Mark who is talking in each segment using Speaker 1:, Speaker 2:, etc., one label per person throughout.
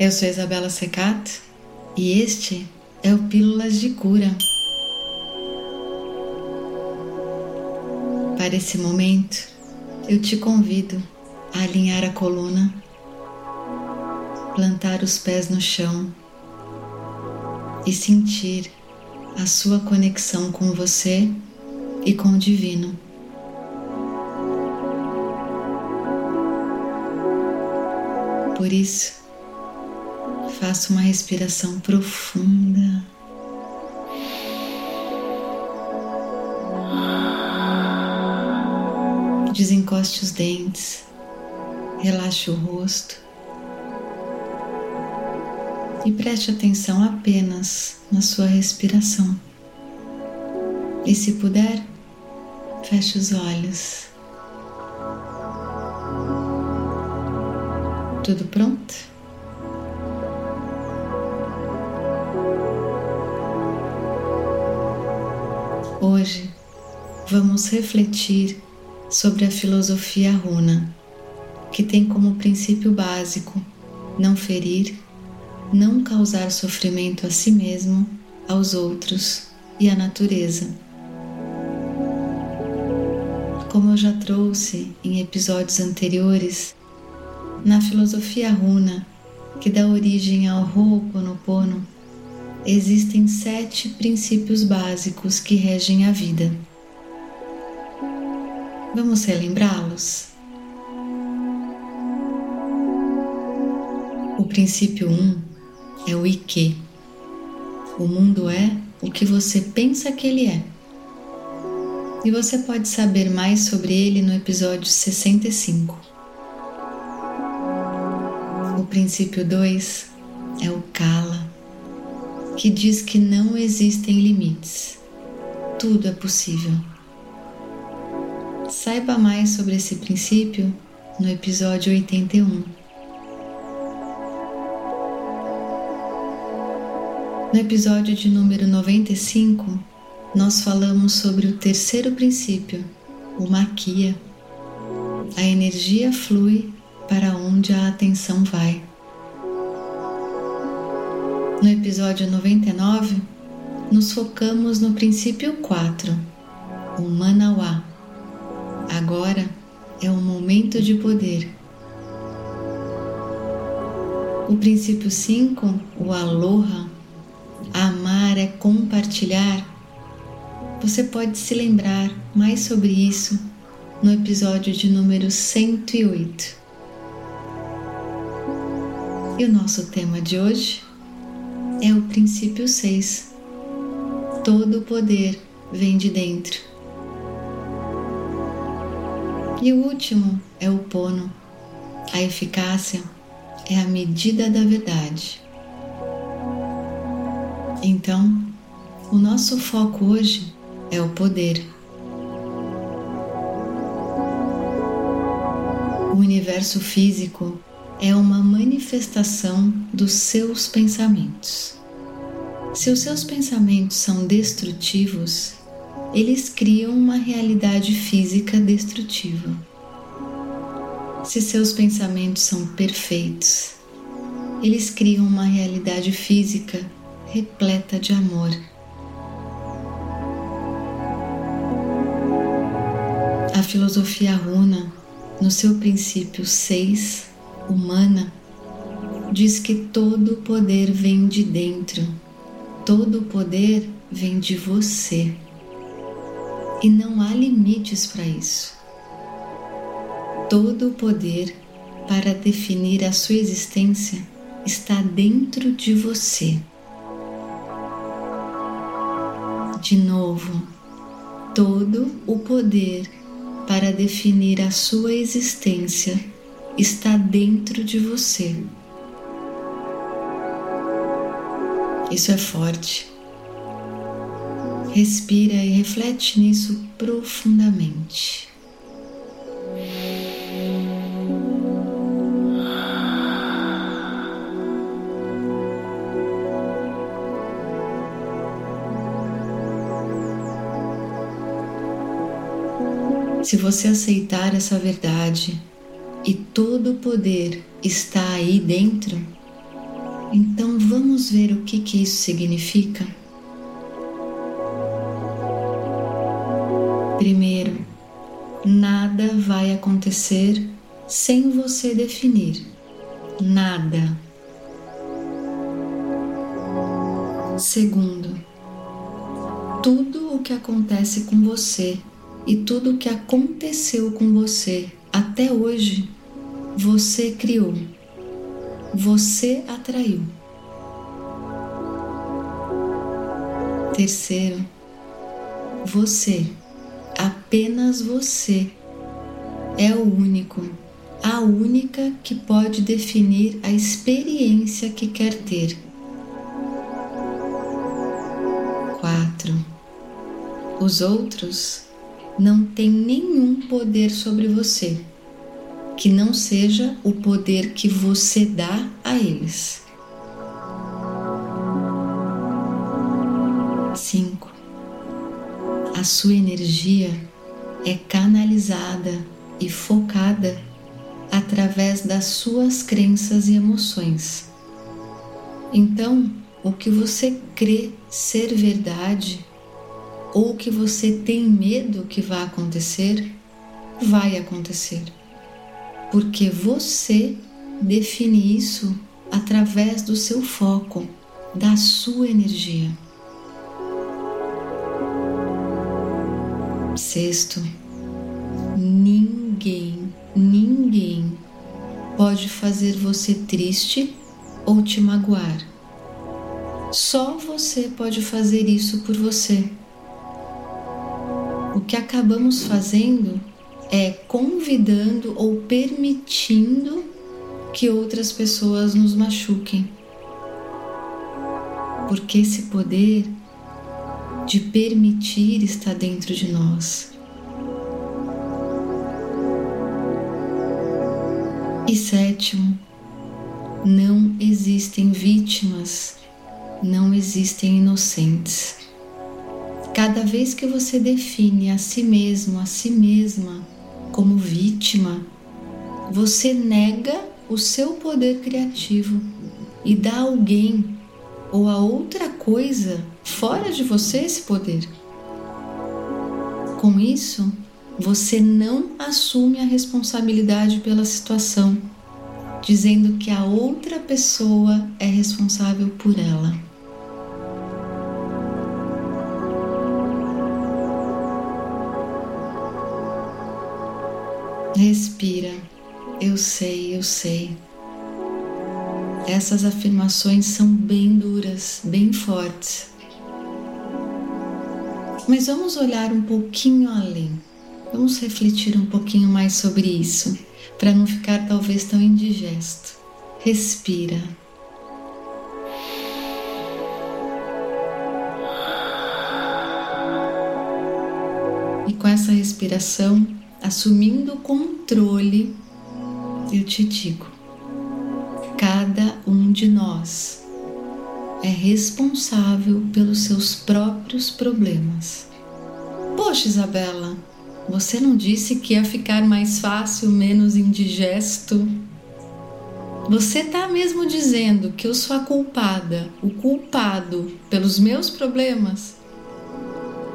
Speaker 1: Eu sou Isabela Secato e este é o Pílulas de Cura. Para esse momento, eu te convido a alinhar a coluna, plantar os pés no chão e sentir a sua conexão com você e com o divino. Por isso, faça uma respiração profunda. Desencoste os dentes, relaxe o rosto e preste atenção apenas na sua respiração. E se puder, feche os olhos. Tudo pronto? Hoje vamos refletir sobre a filosofia runa, que tem como princípio básico não ferir, não causar sofrimento a si mesmo, aos outros e à natureza. Como eu já trouxe em episódios anteriores, na filosofia runa, que dá origem ao Ho'oponopono, existem sete princípios básicos que regem a vida. Vamos relembrá-los? O princípio 1 um é o Ike. O mundo é o que você pensa que ele é. E você pode saber mais sobre ele no episódio 65 princípio 2 é o Kala, que diz que não existem limites, tudo é possível. Saiba mais sobre esse princípio no episódio 81. No episódio de número 95, nós falamos sobre o terceiro princípio, o Maquia. A energia flui para onde a atenção vai. No episódio 99, nos focamos no princípio 4, o Manauá. Agora é o momento de poder. O princípio 5, o Aloha, amar é compartilhar. Você pode se lembrar mais sobre isso no episódio de número 108. E o nosso tema de hoje é o princípio 6. Todo o poder vem de dentro. E o último é o pono. A eficácia é a medida da verdade. Então, o nosso foco hoje é o poder. O universo físico é uma manifestação dos seus pensamentos. Se os seus pensamentos são destrutivos, eles criam uma realidade física destrutiva. Se seus pensamentos são perfeitos, eles criam uma realidade física repleta de amor. A filosofia runa, no seu princípio 6, humana diz que todo o poder vem de dentro, todo o poder vem de você. E não há limites para isso. Todo o poder para definir a sua existência está dentro de você. De novo, todo o poder para definir a sua existência está dentro de você. Isso é forte. Respira e reflete nisso profundamente. Se você aceitar essa verdade, e todo o poder está aí dentro, Então vamos ver o que, que isso significa? Primeiro, nada vai acontecer sem você definir. Nada. Segundo, tudo o que acontece com você e tudo o que aconteceu com você até hoje, você criou, você atraiu. Terceiro, você, apenas você, é o único, a única que pode definir a experiência que quer ter. 4. Os outros não têm nenhum poder sobre você que não seja o poder que você dá a eles. 5. A sua energia é canalizada e focada através das suas crenças e emoções. Então, o que você crê ser verdade ou que você tem medo que vá acontecer, vai acontecer. Porque você define isso através do seu foco, da sua energia. Sexto, ninguém, ninguém pode fazer você triste ou te magoar. Só você pode fazer isso por você. O que acabamos fazendo é convidando ou permitindo que outras pessoas nos machuquem. Porque esse poder de permitir está dentro de nós. E sétimo, não existem vítimas, não existem inocentes. Cada vez que você define a si mesmo, a si mesma como vítima, você nega o seu poder criativo e dá a alguém ou a outra coisa fora de você esse poder. Com isso, você não assume a responsabilidade pela situação, dizendo que a outra pessoa é responsável por ela. Respira. Eu sei, eu sei. Essas afirmações são bem duras, bem fortes. Mas vamos olhar um pouquinho além. Vamos refletir um pouquinho mais sobre isso, para não ficar talvez tão indigesto. Respira. E com essa respiração, assumindo o controle, eu te digo: cada um de nós é responsável pelos seus próprios problemas. Poxa, Isabela, você não disse que ia ficar mais fácil, menos indigesto? Você está mesmo dizendo que eu sou a culpada, o culpado pelos meus problemas?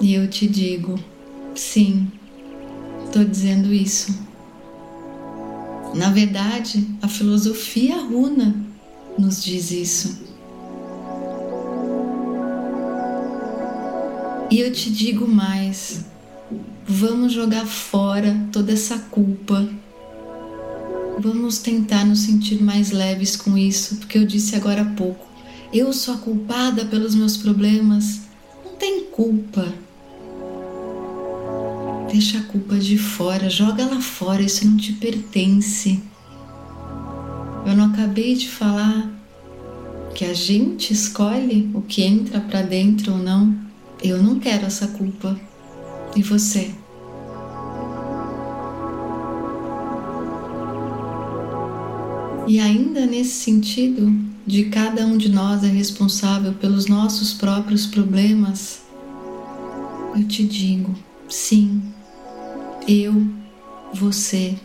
Speaker 1: E eu te digo, sim, estou dizendo isso. Na verdade, a filosofia runa nos diz isso. E eu te digo mais: vamos jogar fora toda essa culpa. Vamos tentar nos sentir mais leves com isso, porque eu disse agora há pouco: eu sou a culpada pelos meus problemas. Não tem culpa. Deixa a culpa de fora, joga lá fora, isso não te pertence. Eu não acabei de falar que a gente escolhe o que entra para dentro ou não. Eu não quero essa culpa. E você? E ainda nesse sentido, de cada um de nós é responsável pelos nossos próprios problemas, eu te digo, sim, eu, você,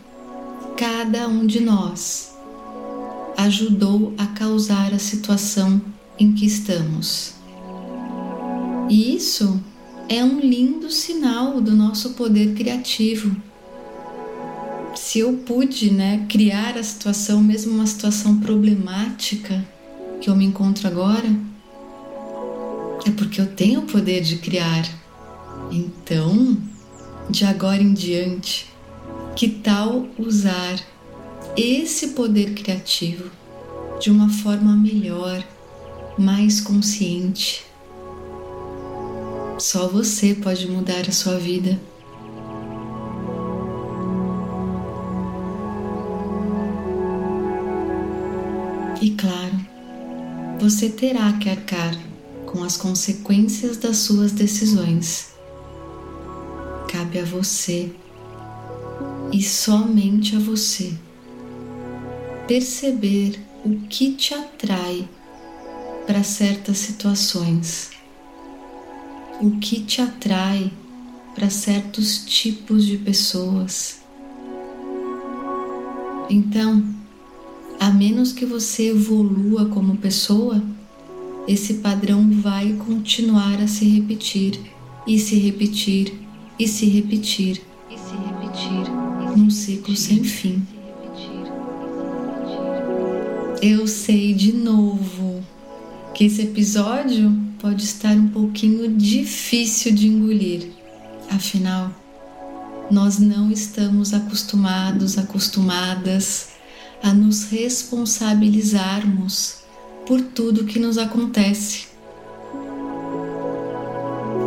Speaker 1: cada um de nós ajudou a causar a situação em que estamos. E isso é um lindo sinal do nosso poder criativo. Se eu pude, né, criar a situação, mesmo uma situação problemática que eu me encontro agora, é porque eu tenho o poder de criar. Então, de agora em diante, que tal usar esse poder criativo de uma forma melhor, mais consciente? Só você pode mudar a sua vida. E claro, você terá que arcar com as consequências das suas decisões. Cabe a você e somente a você perceber o que te atrai para certas situações o que te atrai para certos tipos de pessoas. Então, a menos que você evolua como pessoa, esse padrão vai continuar a se repetir e se repetir e se repetir e se repetir num ciclo sem fim. Eu sei de novo que esse episódio pode estar um pouquinho difícil de engolir. Afinal, nós não estamos acostumados, acostumadas a nos responsabilizarmos por tudo que nos acontece.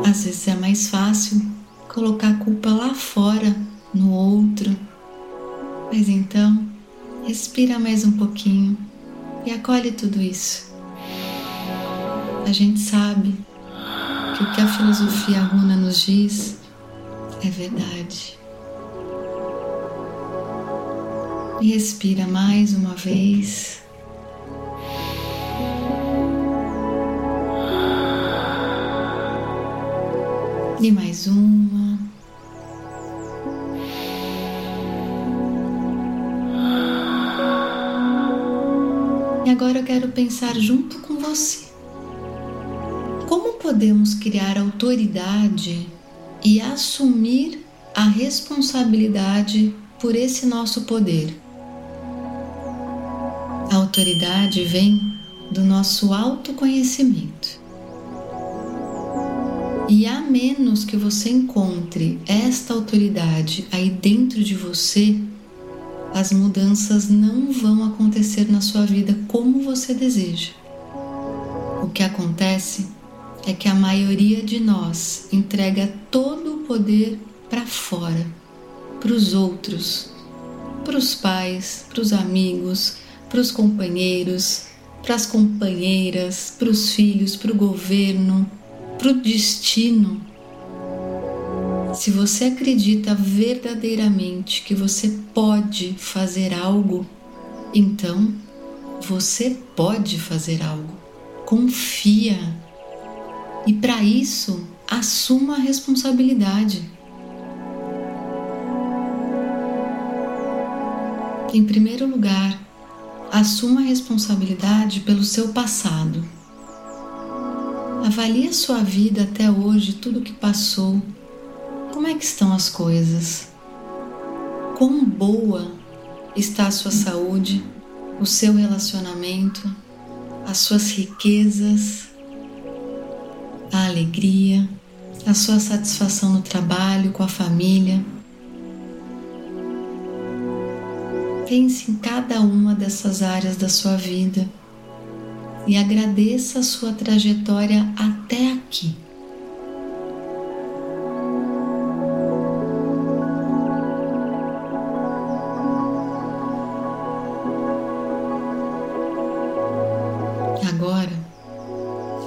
Speaker 1: Às vezes é mais fácil colocar a culpa lá fora, no outro. Mas então, respira mais um pouquinho e acolhe tudo isso a gente sabe que o que a filosofia runa nos diz é verdade. E respira mais uma vez. E mais uma. Agora eu quero pensar junto com você podemos criar autoridade e assumir a responsabilidade por esse nosso poder. A autoridade vem do nosso autoconhecimento. E a menos que você encontre esta autoridade aí dentro de você, as mudanças não vão acontecer na sua vida como você deseja. O que acontece é que a maioria de nós entrega todo o poder para fora, para os outros, para os pais, para os amigos, para os companheiros, para as companheiras, para os filhos, para o governo, para o destino. Se você acredita verdadeiramente que você pode fazer algo, então você pode fazer algo. Confia e para isso, assuma a responsabilidade. Em primeiro lugar, assuma a responsabilidade pelo seu passado. Avalie a sua vida até hoje, tudo o que passou. Como é que estão as coisas? Quão boa está a sua saúde, o seu relacionamento, as suas riquezas, a alegria, a sua satisfação no trabalho, com a família. Pense em cada uma dessas áreas da sua vida e agradeça a sua trajetória até aqui.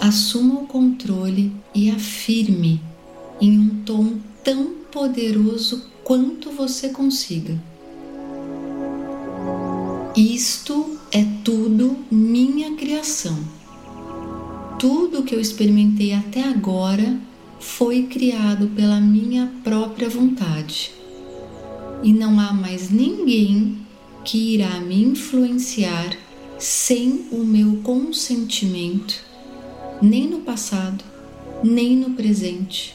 Speaker 1: Assuma o controle e afirme em um tom tão poderoso quanto você consiga. Isto é tudo minha criação. Tudo que eu experimentei até agora foi criado pela minha própria vontade. E não há mais ninguém que irá me influenciar sem o meu consentimento, nem no passado, nem no presente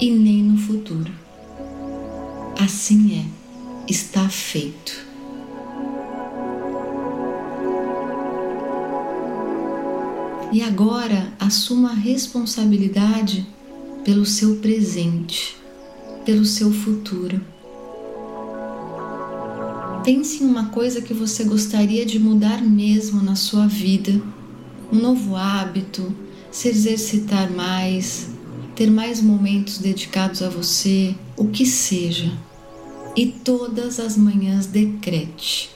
Speaker 1: e nem no futuro. Assim é, está feito. E agora assuma a responsabilidade pelo seu presente, pelo seu futuro. Pense em uma coisa que você gostaria de mudar mesmo na sua vida, um novo hábito, se exercitar mais, ter mais momentos dedicados a você, o que seja. E todas as manhãs decrete: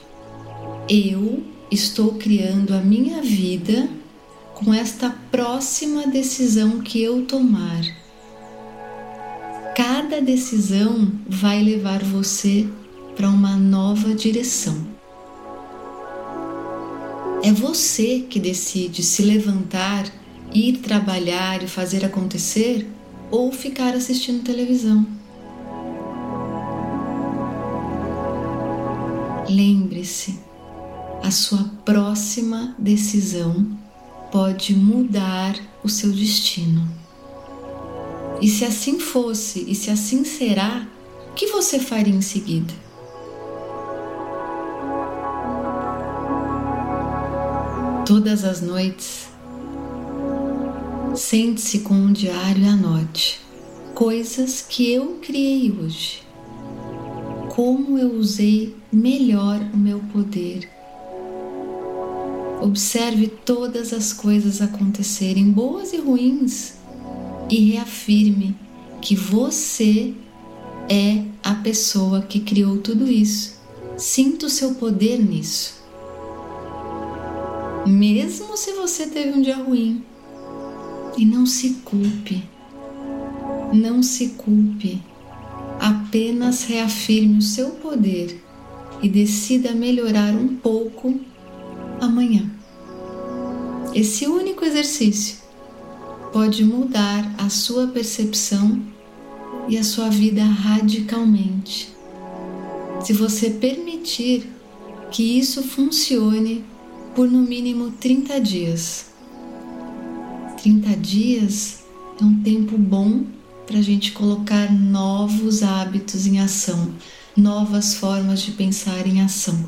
Speaker 1: Eu estou criando a minha vida com esta próxima decisão que eu tomar. Cada decisão vai levar você para uma nova direção. É você que decide se levantar ir trabalhar e fazer acontecer ou ficar assistindo televisão. Lembre-se, a sua próxima decisão pode mudar o seu destino. E se assim fosse e se assim será, o que você faria em seguida? Todas as noites Sente-se com um diário e anote coisas que eu criei hoje. Como eu usei melhor o meu poder. Observe todas as coisas acontecerem, boas e ruins, e reafirme que você é a pessoa que criou tudo isso. Sinta o seu poder nisso. Mesmo se você teve um dia ruim, e não se culpe, não se culpe, apenas reafirme o seu poder e decida melhorar um pouco amanhã. Esse único exercício pode mudar a sua percepção e a sua vida radicalmente. Se você permitir que isso funcione por no mínimo 30 dias. 30 dias é um tempo bom para a gente colocar novos hábitos em ação, novas formas de pensar em ação.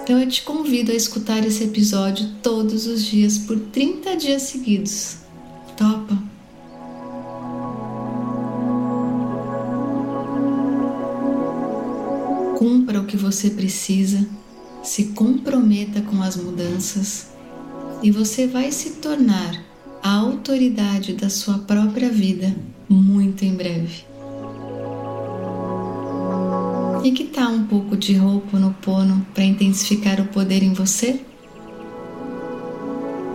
Speaker 1: Então eu te convido a escutar esse episódio todos os dias por 30 dias seguidos. Topa? Cumpra o que você precisa, se comprometa com as mudanças e você vai se tornar a autoridade da sua própria vida muito em breve. E que tal um pouco de roupa no pono para intensificar o poder em você?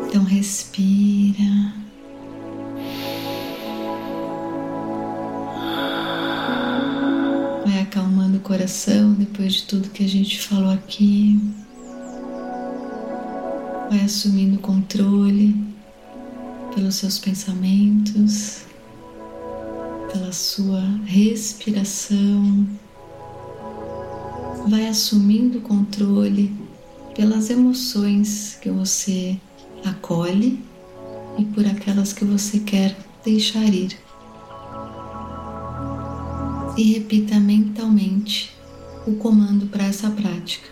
Speaker 1: Então respira. Vai acalmando o coração depois de tudo que a gente falou aqui. Vai assumindo o controle pelos seus pensamentos, pela sua respiração. Vai assumindo o controle pelas emoções que você acolhe e por aquelas que você quer deixar ir. E repita mentalmente o comando para essa prática.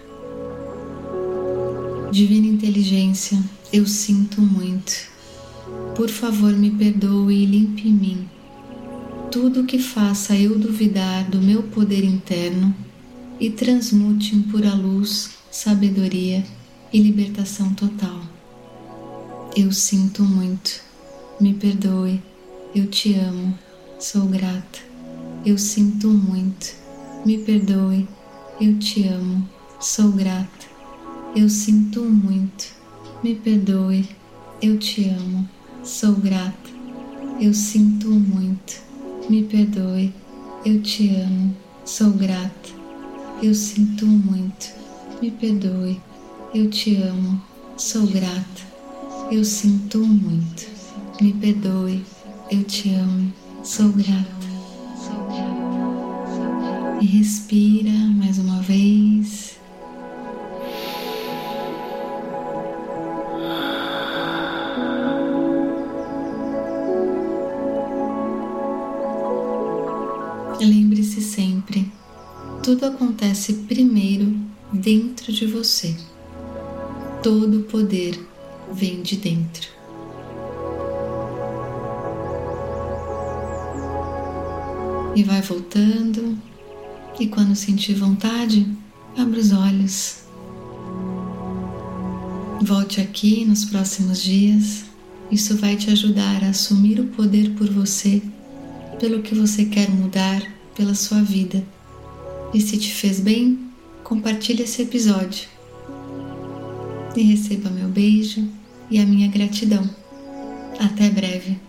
Speaker 1: Divina Inteligência, eu sinto muito por favor, me perdoe e limpe em mim. Tudo que faça eu duvidar do meu poder interno e transmute em pura luz, sabedoria e libertação total. Eu sinto muito, me perdoe, eu te amo, sou grata. Eu sinto muito, me perdoe, eu te amo, sou grata. Eu sinto muito, me perdoe, eu te amo, Sou grata, eu sinto muito, me perdoe, eu te amo, sou grata, eu sinto muito, me perdoe, eu te amo, sou grata, eu sinto muito, me perdoe, eu te amo, sou grata. E respira mais uma vez. Tudo acontece primeiro dentro de você. Todo o poder vem de dentro. E vai voltando, e quando sentir vontade, abra os olhos. Volte aqui nos próximos dias. Isso vai te ajudar a assumir o poder por você, pelo que você quer mudar, pela sua vida. E se te fez bem, compartilhe esse episódio. E receba meu beijo e a minha gratidão. Até breve.